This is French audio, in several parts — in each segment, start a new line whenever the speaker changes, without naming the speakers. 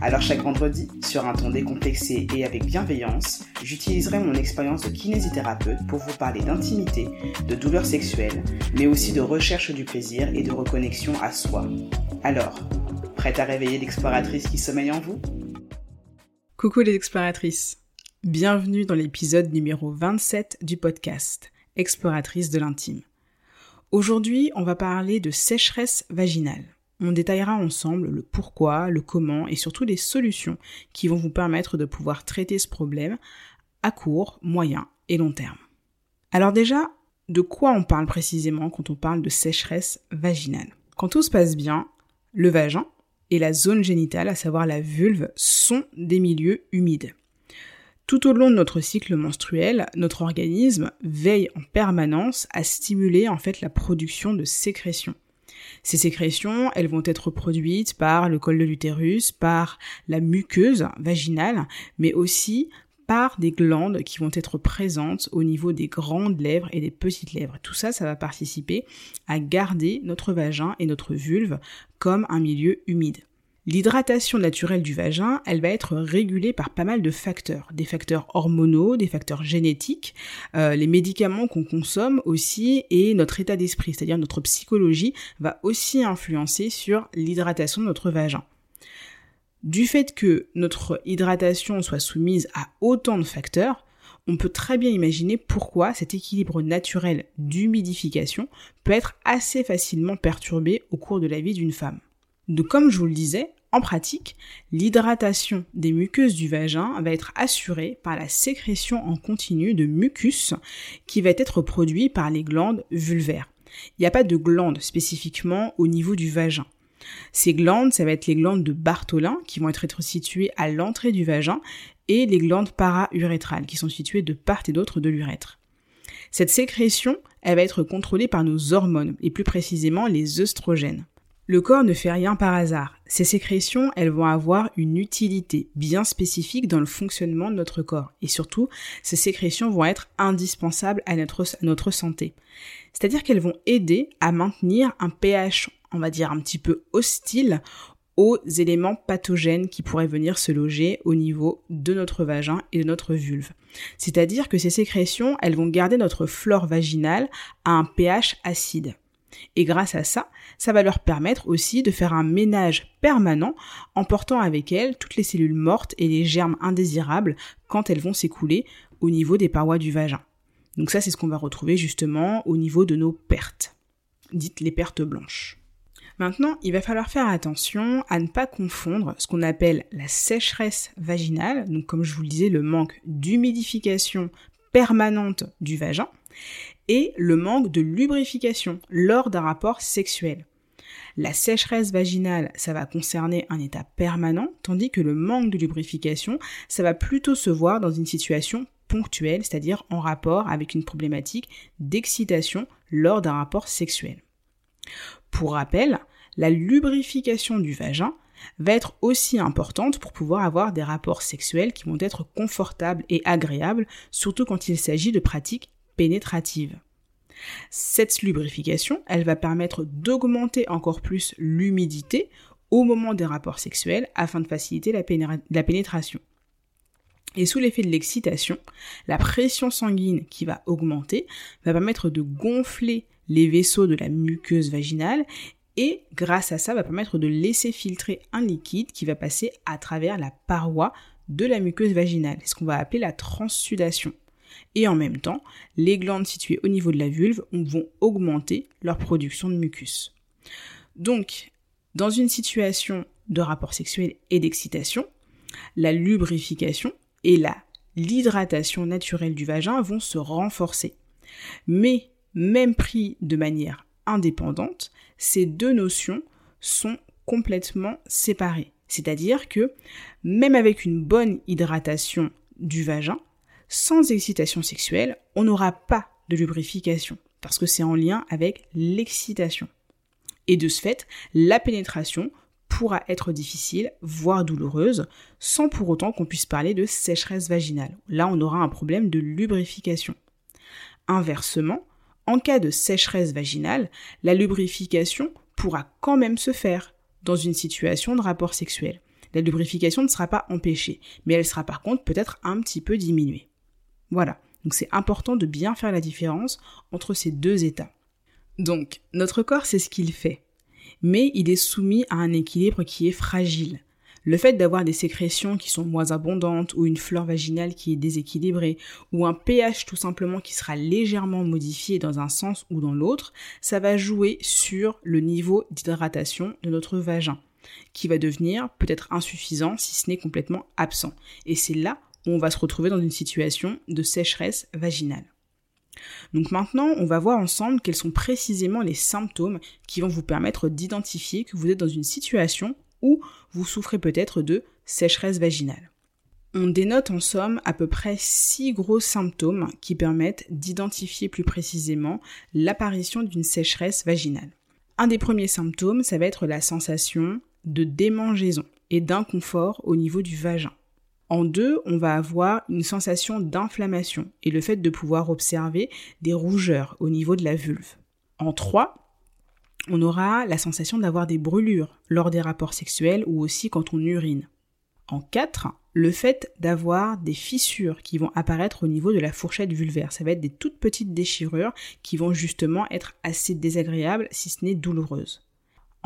Alors chaque vendredi, sur un ton décomplexé et avec bienveillance, j'utiliserai mon expérience de kinésithérapeute pour vous parler d'intimité, de douleurs sexuelles, mais aussi de recherche du plaisir et de reconnexion à soi. Alors, prête à réveiller l'exploratrice qui sommeille en vous?
Coucou les exploratrices Bienvenue dans l'épisode numéro 27 du podcast Exploratrice de l'intime. Aujourd'hui, on va parler de sécheresse vaginale. On détaillera ensemble le pourquoi, le comment et surtout les solutions qui vont vous permettre de pouvoir traiter ce problème à court, moyen et long terme. Alors déjà, de quoi on parle précisément quand on parle de sécheresse vaginale? Quand tout se passe bien, le vagin et la zone génitale, à savoir la vulve, sont des milieux humides. Tout au long de notre cycle menstruel, notre organisme veille en permanence à stimuler en fait la production de sécrétions. Ces sécrétions, elles vont être produites par le col de l'utérus, par la muqueuse vaginale, mais aussi par des glandes qui vont être présentes au niveau des grandes lèvres et des petites lèvres. Tout ça, ça va participer à garder notre vagin et notre vulve comme un milieu humide. L'hydratation naturelle du vagin, elle va être régulée par pas mal de facteurs, des facteurs hormonaux, des facteurs génétiques, euh, les médicaments qu'on consomme aussi et notre état d'esprit, c'est-à-dire notre psychologie va aussi influencer sur l'hydratation de notre vagin. Du fait que notre hydratation soit soumise à autant de facteurs, on peut très bien imaginer pourquoi cet équilibre naturel d'humidification peut être assez facilement perturbé au cours de la vie d'une femme. Donc comme je vous le disais, en pratique, l'hydratation des muqueuses du vagin va être assurée par la sécrétion en continu de mucus qui va être produit par les glandes vulvaires. Il n'y a pas de glandes spécifiquement au niveau du vagin. Ces glandes, ça va être les glandes de Bartholin qui vont être situées à l'entrée du vagin et les glandes para-urétrales qui sont situées de part et d'autre de l'urètre. Cette sécrétion, elle va être contrôlée par nos hormones et plus précisément les œstrogènes. Le corps ne fait rien par hasard. Ces sécrétions, elles vont avoir une utilité bien spécifique dans le fonctionnement de notre corps. Et surtout, ces sécrétions vont être indispensables à notre, santé. C'est-à-dire qu'elles vont aider à maintenir un pH, on va dire, un petit peu hostile aux éléments pathogènes qui pourraient venir se loger au niveau de notre vagin et de notre vulve. C'est-à-dire que ces sécrétions, elles vont garder notre flore vaginale à un pH acide. Et grâce à ça, ça va leur permettre aussi de faire un ménage permanent en portant avec elles toutes les cellules mortes et les germes indésirables quand elles vont s'écouler au niveau des parois du vagin. Donc ça, c'est ce qu'on va retrouver justement au niveau de nos pertes, dites les pertes blanches. Maintenant, il va falloir faire attention à ne pas confondre ce qu'on appelle la sécheresse vaginale, donc comme je vous le disais, le manque d'humidification permanente du vagin, et le manque de lubrification lors d'un rapport sexuel. La sécheresse vaginale, ça va concerner un état permanent, tandis que le manque de lubrification, ça va plutôt se voir dans une situation ponctuelle, c'est-à-dire en rapport avec une problématique d'excitation lors d'un rapport sexuel. Pour rappel, la lubrification du vagin va être aussi importante pour pouvoir avoir des rapports sexuels qui vont être confortables et agréables, surtout quand il s'agit de pratiques pénétrative. Cette lubrification, elle va permettre d'augmenter encore plus l'humidité au moment des rapports sexuels afin de faciliter la, pénétration. Et sous l'effet de l'excitation, la pression sanguine qui va augmenter va permettre de gonfler les vaisseaux de la muqueuse vaginale et grâce à ça va permettre de laisser filtrer un liquide qui va passer à travers la paroi de la muqueuse vaginale, ce qu'on va appeler la transsudation et en même temps, les glandes situées au niveau de la vulve vont augmenter leur production de mucus. Donc, dans une situation de rapport sexuel et d'excitation, la lubrification et l'hydratation naturelle du vagin vont se renforcer. Mais même pris de manière indépendante, ces deux notions sont complètement séparées. C'est-à-dire que même avec une bonne hydratation du vagin, sans excitation sexuelle, on n'aura pas de lubrification, parce que c'est en lien avec l'excitation. Et de ce fait, la pénétration pourra être difficile, voire douloureuse, sans pour autant qu'on puisse parler de sécheresse vaginale. Là, on aura un problème de lubrification. Inversement, en cas de sécheresse vaginale, la lubrification pourra quand même se faire dans une situation de rapport sexuel. La lubrification ne sera pas empêchée, mais elle sera par contre peut-être un petit peu diminuée. Voilà, donc c'est important de bien faire la différence entre ces deux états. Donc, notre corps, c'est ce qu'il fait mais il est soumis à un équilibre qui est fragile. Le fait d'avoir des sécrétions qui sont moins abondantes ou une flore vaginale qui est déséquilibrée ou un pH tout simplement qui sera légèrement modifié dans un sens ou dans l'autre, ça va jouer sur le niveau d'hydratation de notre vagin qui va devenir peut-être insuffisant si ce n'est complètement absent. Et c'est là on va se retrouver dans une situation de sécheresse vaginale. Donc maintenant, on va voir ensemble quels sont précisément les symptômes qui vont vous permettre d'identifier que vous êtes dans une situation où vous souffrez peut-être de sécheresse vaginale. On dénote en somme à peu près six gros symptômes qui permettent d'identifier plus précisément l'apparition d'une sécheresse vaginale. Un des premiers symptômes, ça va être la sensation de démangeaison et d'inconfort au niveau du vagin. En deux, on va avoir une sensation d'inflammation et le fait de pouvoir observer des rougeurs au niveau de la vulve. En trois, on aura la sensation d'avoir des brûlures lors des rapports sexuels ou aussi quand on urine. En quatre, le fait d'avoir des fissures qui vont apparaître au niveau de la fourchette vulvaire. Ça va être des toutes petites déchirures qui vont justement être assez désagréables si ce n'est douloureuses.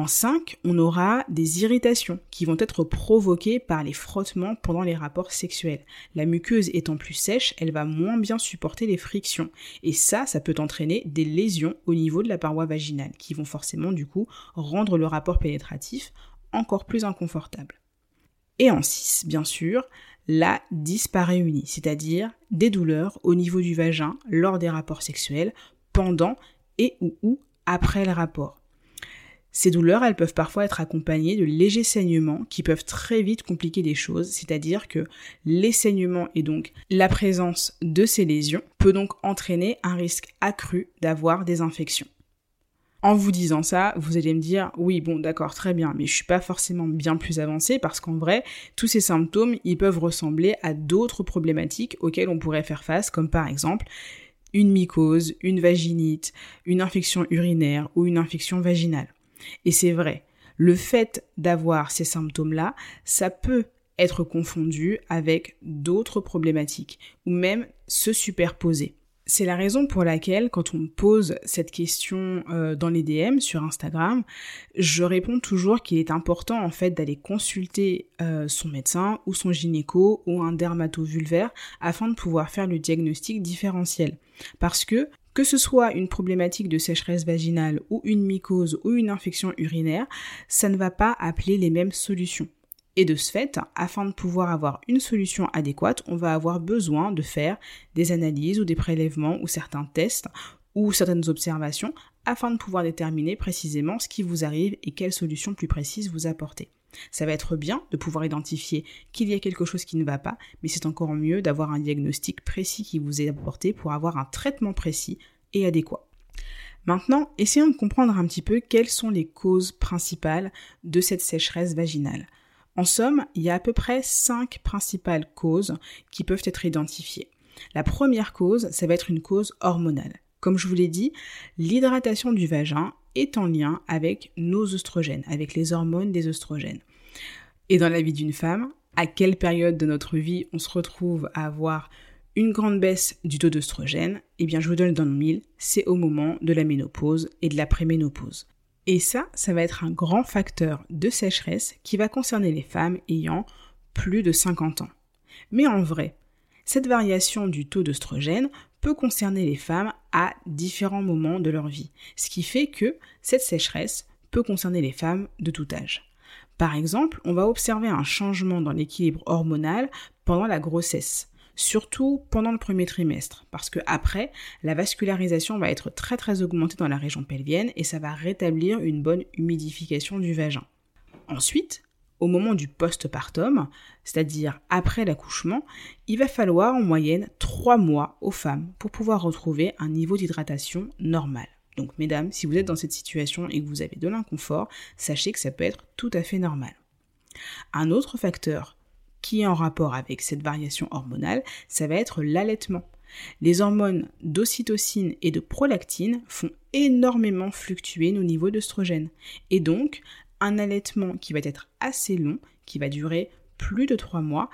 En 5, on aura des irritations qui vont être provoquées par les frottements pendant les rapports sexuels. La muqueuse étant plus sèche, elle va moins bien supporter les frictions. Et ça, ça peut entraîner des lésions au niveau de la paroi vaginale, qui vont forcément du coup rendre le rapport pénétratif encore plus inconfortable. Et en 6, bien sûr, la disparéunie, c'est-à-dire des douleurs au niveau du vagin lors des rapports sexuels, pendant et ou après le rapport. Ces douleurs, elles peuvent parfois être accompagnées de légers saignements qui peuvent très vite compliquer les choses, c'est-à-dire que les saignements et donc la présence de ces lésions peut donc entraîner un risque accru d'avoir des infections. En vous disant ça, vous allez me dire oui, bon, d'accord, très bien, mais je suis pas forcément bien plus avancé parce qu'en vrai, tous ces symptômes, ils peuvent ressembler à d'autres problématiques auxquelles on pourrait faire face, comme par exemple une mycose, une vaginite, une infection urinaire ou une infection vaginale. Et c'est vrai, le fait d'avoir ces symptômes-là, ça peut être confondu avec d'autres problématiques ou même se superposer. C'est la raison pour laquelle, quand on me pose cette question euh, dans les DM sur Instagram, je réponds toujours qu'il est important en fait d'aller consulter euh, son médecin ou son gynéco ou un dermatovulvaire afin de pouvoir faire le diagnostic différentiel. Parce que que ce soit une problématique de sécheresse vaginale ou une mycose ou une infection urinaire, ça ne va pas appeler les mêmes solutions. Et de ce fait, afin de pouvoir avoir une solution adéquate, on va avoir besoin de faire des analyses ou des prélèvements ou certains tests ou certaines observations afin de pouvoir déterminer précisément ce qui vous arrive et quelle solution plus précise vous apporter. Ça va être bien de pouvoir identifier qu'il y a quelque chose qui ne va pas, mais c'est encore mieux d'avoir un diagnostic précis qui vous est apporté pour avoir un traitement précis adéquat. Maintenant, essayons de comprendre un petit peu quelles sont les causes principales de cette sécheresse vaginale. En somme, il y a à peu près cinq principales causes qui peuvent être identifiées. La première cause, ça va être une cause hormonale. Comme je vous l'ai dit, l'hydratation du vagin est en lien avec nos oestrogènes, avec les hormones des oestrogènes. Et dans la vie d'une femme, à quelle période de notre vie on se retrouve à avoir une grande baisse du taux d'oestrogène Eh bien, je vous donne dans le mille, c'est au moment de la ménopause et de la préménopause. Et ça, ça va être un grand facteur de sécheresse qui va concerner les femmes ayant plus de 50 ans. Mais en vrai, cette variation du taux d'oestrogène peut concerner les femmes à différents moments de leur vie, ce qui fait que cette sécheresse peut concerner les femmes de tout âge. Par exemple, on va observer un changement dans l'équilibre hormonal pendant la grossesse, surtout pendant le premier trimestre, parce que après, la vascularisation va être très très augmentée dans la région pelvienne et ça va rétablir une bonne humidification du vagin. Ensuite, au moment du postpartum, c'est-à-dire après l'accouchement, il va falloir en moyenne 3 mois aux femmes pour pouvoir retrouver un niveau d'hydratation normal. Donc mesdames, si vous êtes dans cette situation et que vous avez de l'inconfort, sachez que ça peut être tout à fait normal. Un autre facteur qui est en rapport avec cette variation hormonale, ça va être l'allaitement. Les hormones d'ocytocine et de prolactine font énormément fluctuer nos niveaux d'œstrogène. Et donc, un allaitement qui va être assez long, qui va durer plus de 3 mois,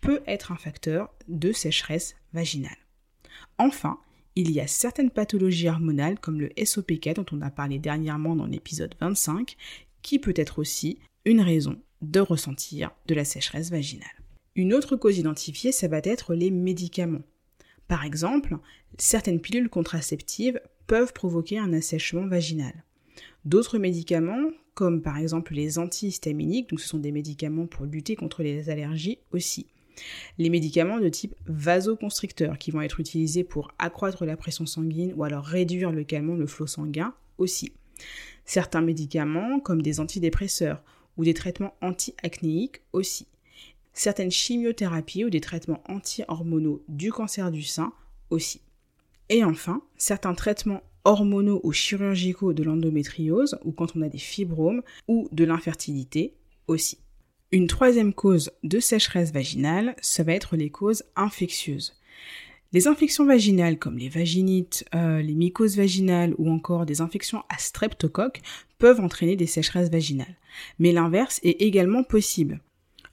peut être un facteur de sécheresse vaginale. Enfin, il y a certaines pathologies hormonales comme le SOPK dont on a parlé dernièrement dans l'épisode 25 qui peut être aussi une raison de ressentir de la sécheresse vaginale. Une autre cause identifiée, ça va être les médicaments. Par exemple, certaines pilules contraceptives peuvent provoquer un assèchement vaginal. D'autres médicaments, comme par exemple les antihistaminiques, donc ce sont des médicaments pour lutter contre les allergies aussi. Les médicaments de type vasoconstricteur qui vont être utilisés pour accroître la pression sanguine ou alors réduire localement le flot sanguin aussi. Certains médicaments comme des antidépresseurs ou des traitements anti-acnéiques aussi. Certaines chimiothérapies ou des traitements anti-hormonaux du cancer du sein aussi. Et enfin, certains traitements hormonaux ou chirurgicaux de l'endométriose ou quand on a des fibromes ou de l'infertilité aussi. Une troisième cause de sécheresse vaginale, ça va être les causes infectieuses. Les infections vaginales comme les vaginites, euh, les mycoses vaginales ou encore des infections à streptocoque peuvent entraîner des sécheresses vaginales. Mais l'inverse est également possible.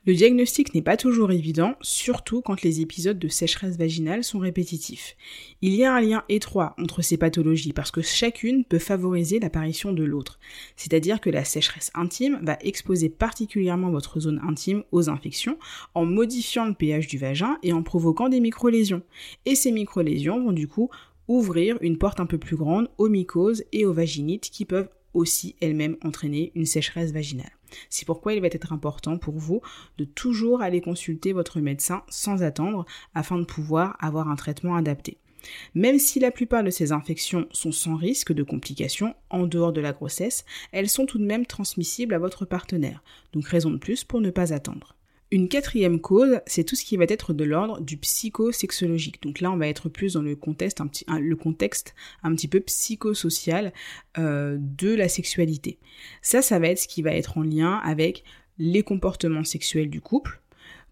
Le diagnostic n'est pas toujours évident, surtout quand les épisodes de sécheresse vaginale sont répétitifs. Il y a un lien étroit entre ces pathologies parce que chacune peut favoriser l'apparition de l'autre. C'est-à-dire que la sécheresse intime va exposer particulièrement votre zone intime aux infections en modifiant le pH du vagin et en provoquant des micro-lésions. Et ces micro-lésions vont du coup ouvrir une porte un peu plus grande aux mycoses et aux vaginites qui peuvent aussi elles-mêmes entraîner une sécheresse vaginale. C'est pourquoi il va être important pour vous de toujours aller consulter votre médecin sans attendre afin de pouvoir avoir un traitement adapté. Même si la plupart de ces infections sont sans risque de complications en dehors de la grossesse, elles sont tout de même transmissibles à votre partenaire, donc raison de plus pour ne pas attendre. Une quatrième cause, c'est tout ce qui va être de l'ordre du psychosexologique. Donc là, on va être plus dans le contexte un petit, contexte un petit peu psychosocial euh, de la sexualité. Ça, ça va être ce qui va être en lien avec les comportements sexuels du couple,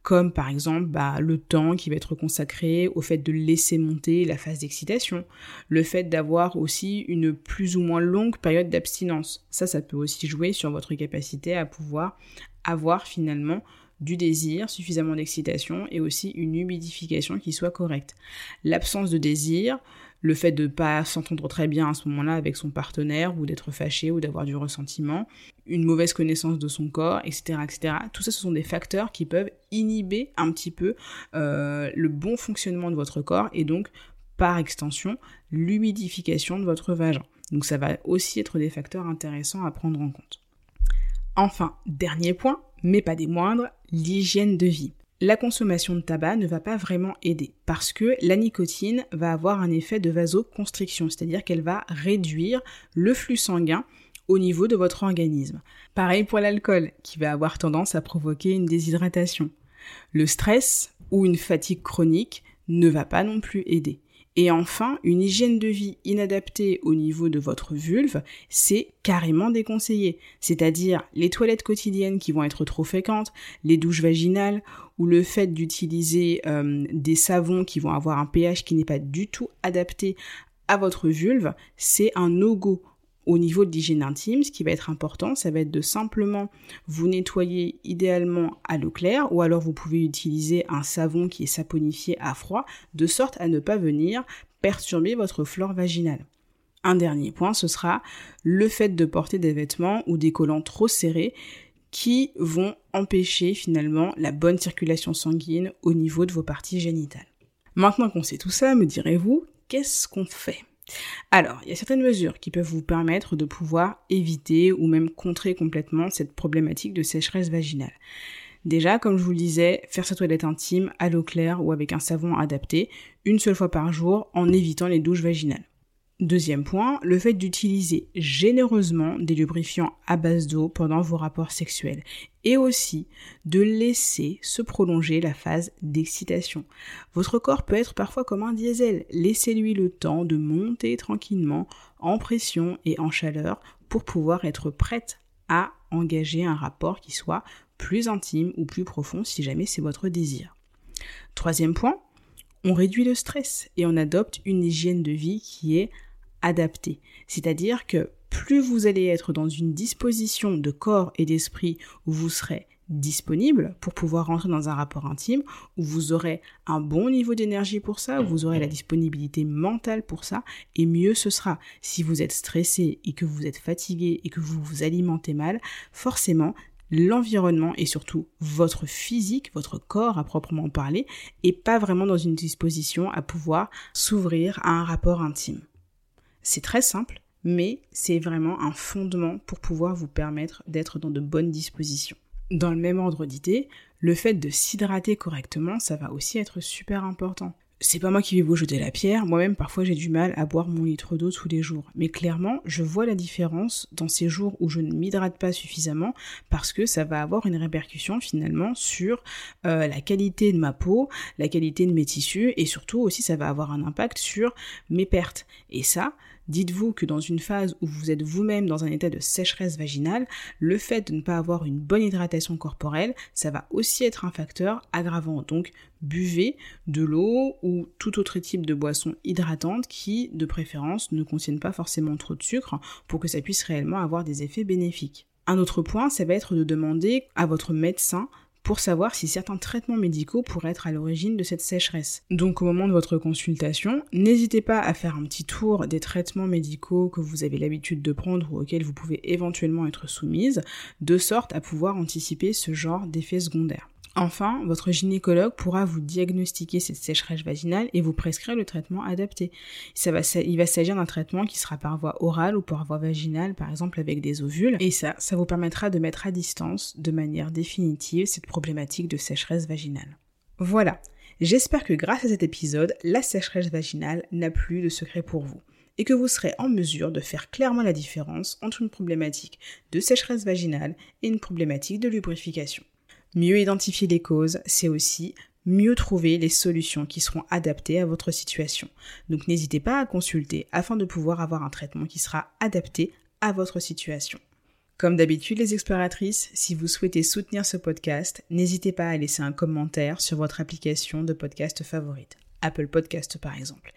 comme par exemple bah, le temps qui va être consacré au fait de laisser monter la phase d'excitation, le fait d'avoir aussi une plus ou moins longue période d'abstinence. Ça, ça peut aussi jouer sur votre capacité à pouvoir avoir finalement du désir, suffisamment d'excitation et aussi une humidification qui soit correcte. L'absence de désir, le fait de ne pas s'entendre très bien à ce moment-là avec son partenaire ou d'être fâché ou d'avoir du ressentiment, une mauvaise connaissance de son corps, etc., etc. Tout ça, ce sont des facteurs qui peuvent inhiber un petit peu euh, le bon fonctionnement de votre corps et donc, par extension, l'humidification de votre vagin. Donc ça va aussi être des facteurs intéressants à prendre en compte. Enfin, dernier point, mais pas des moindres, l'hygiène de vie. La consommation de tabac ne va pas vraiment aider parce que la nicotine va avoir un effet de vasoconstriction, c'est-à-dire qu'elle va réduire le flux sanguin au niveau de votre organisme. Pareil pour l'alcool qui va avoir tendance à provoquer une déshydratation. Le stress ou une fatigue chronique ne va pas non plus aider. Et enfin, une hygiène de vie inadaptée au niveau de votre vulve, c'est carrément déconseillé. C'est-à-dire les toilettes quotidiennes qui vont être trop fréquentes, les douches vaginales ou le fait d'utiliser euh, des savons qui vont avoir un pH qui n'est pas du tout adapté à votre vulve, c'est un no-go au niveau de l'hygiène intime, ce qui va être important, ça va être de simplement vous nettoyer idéalement à l'eau claire ou alors vous pouvez utiliser un savon qui est saponifié à froid de sorte à ne pas venir perturber votre flore vaginale. Un dernier point, ce sera le fait de porter des vêtements ou des collants trop serrés qui vont empêcher finalement la bonne circulation sanguine au niveau de vos parties génitales. Maintenant qu'on sait tout ça, me direz-vous, qu'est-ce qu'on fait? Alors, il y a certaines mesures qui peuvent vous permettre de pouvoir éviter ou même contrer complètement cette problématique de sécheresse vaginale. Déjà, comme je vous le disais, faire sa toilette intime à l'eau claire ou avec un savon adapté, une seule fois par jour en évitant les douches vaginales. Deuxième point, le fait d'utiliser généreusement des lubrifiants à base d'eau pendant vos rapports sexuels et aussi de laisser se prolonger la phase d'excitation. Votre corps peut être parfois comme un diesel. Laissez-lui le temps de monter tranquillement en pression et en chaleur pour pouvoir être prête à engager un rapport qui soit plus intime ou plus profond si jamais c'est votre désir. Troisième point, on réduit le stress et on adopte une hygiène de vie qui est adapté. C'est-à-dire que plus vous allez être dans une disposition de corps et d'esprit où vous serez disponible pour pouvoir rentrer dans un rapport intime, où vous aurez un bon niveau d'énergie pour ça, où vous aurez la disponibilité mentale pour ça, et mieux ce sera. Si vous êtes stressé et que vous êtes fatigué et que vous vous alimentez mal, forcément, l'environnement et surtout votre physique, votre corps à proprement parler, est pas vraiment dans une disposition à pouvoir s'ouvrir à un rapport intime. C'est très simple, mais c'est vraiment un fondement pour pouvoir vous permettre d'être dans de bonnes dispositions. Dans le même ordre d'idée, le fait de s'hydrater correctement, ça va aussi être super important c'est pas moi qui vais vous jeter la pierre, moi-même parfois j'ai du mal à boire mon litre d'eau tous les jours. Mais clairement, je vois la différence dans ces jours où je ne m'hydrate pas suffisamment parce que ça va avoir une répercussion finalement sur euh, la qualité de ma peau, la qualité de mes tissus et surtout aussi ça va avoir un impact sur mes pertes. Et ça, Dites-vous que dans une phase où vous êtes vous-même dans un état de sécheresse vaginale, le fait de ne pas avoir une bonne hydratation corporelle, ça va aussi être un facteur aggravant. Donc buvez de l'eau ou tout autre type de boisson hydratante qui, de préférence, ne contiennent pas forcément trop de sucre pour que ça puisse réellement avoir des effets bénéfiques. Un autre point, ça va être de demander à votre médecin pour savoir si certains traitements médicaux pourraient être à l'origine de cette sécheresse. Donc au moment de votre consultation, n'hésitez pas à faire un petit tour des traitements médicaux que vous avez l'habitude de prendre ou auxquels vous pouvez éventuellement être soumise, de sorte à pouvoir anticiper ce genre d'effets secondaires. Enfin, votre gynécologue pourra vous diagnostiquer cette sécheresse vaginale et vous prescrire le traitement adapté. Il va s'agir d'un traitement qui sera par voie orale ou par voie vaginale, par exemple avec des ovules. Et ça, ça vous permettra de mettre à distance de manière définitive cette problématique de sécheresse vaginale. Voilà. J'espère que grâce à cet épisode, la sécheresse vaginale n'a plus de secret pour vous et que vous serez en mesure de faire clairement la différence entre une problématique de sécheresse vaginale et une problématique de lubrification. Mieux identifier les causes, c'est aussi mieux trouver les solutions qui seront adaptées à votre situation. Donc n'hésitez pas à consulter afin de pouvoir avoir un traitement qui sera adapté à votre situation. Comme d'habitude les exploratrices, si vous souhaitez soutenir ce podcast, n'hésitez pas à laisser un commentaire sur votre application de podcast favorite. Apple Podcast par exemple.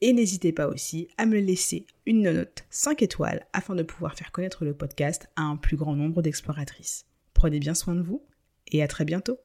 Et n'hésitez pas aussi à me laisser une note 5 étoiles afin de pouvoir faire connaître le podcast à un plus grand nombre d'exploratrices. Prenez bien soin de vous et à très bientôt.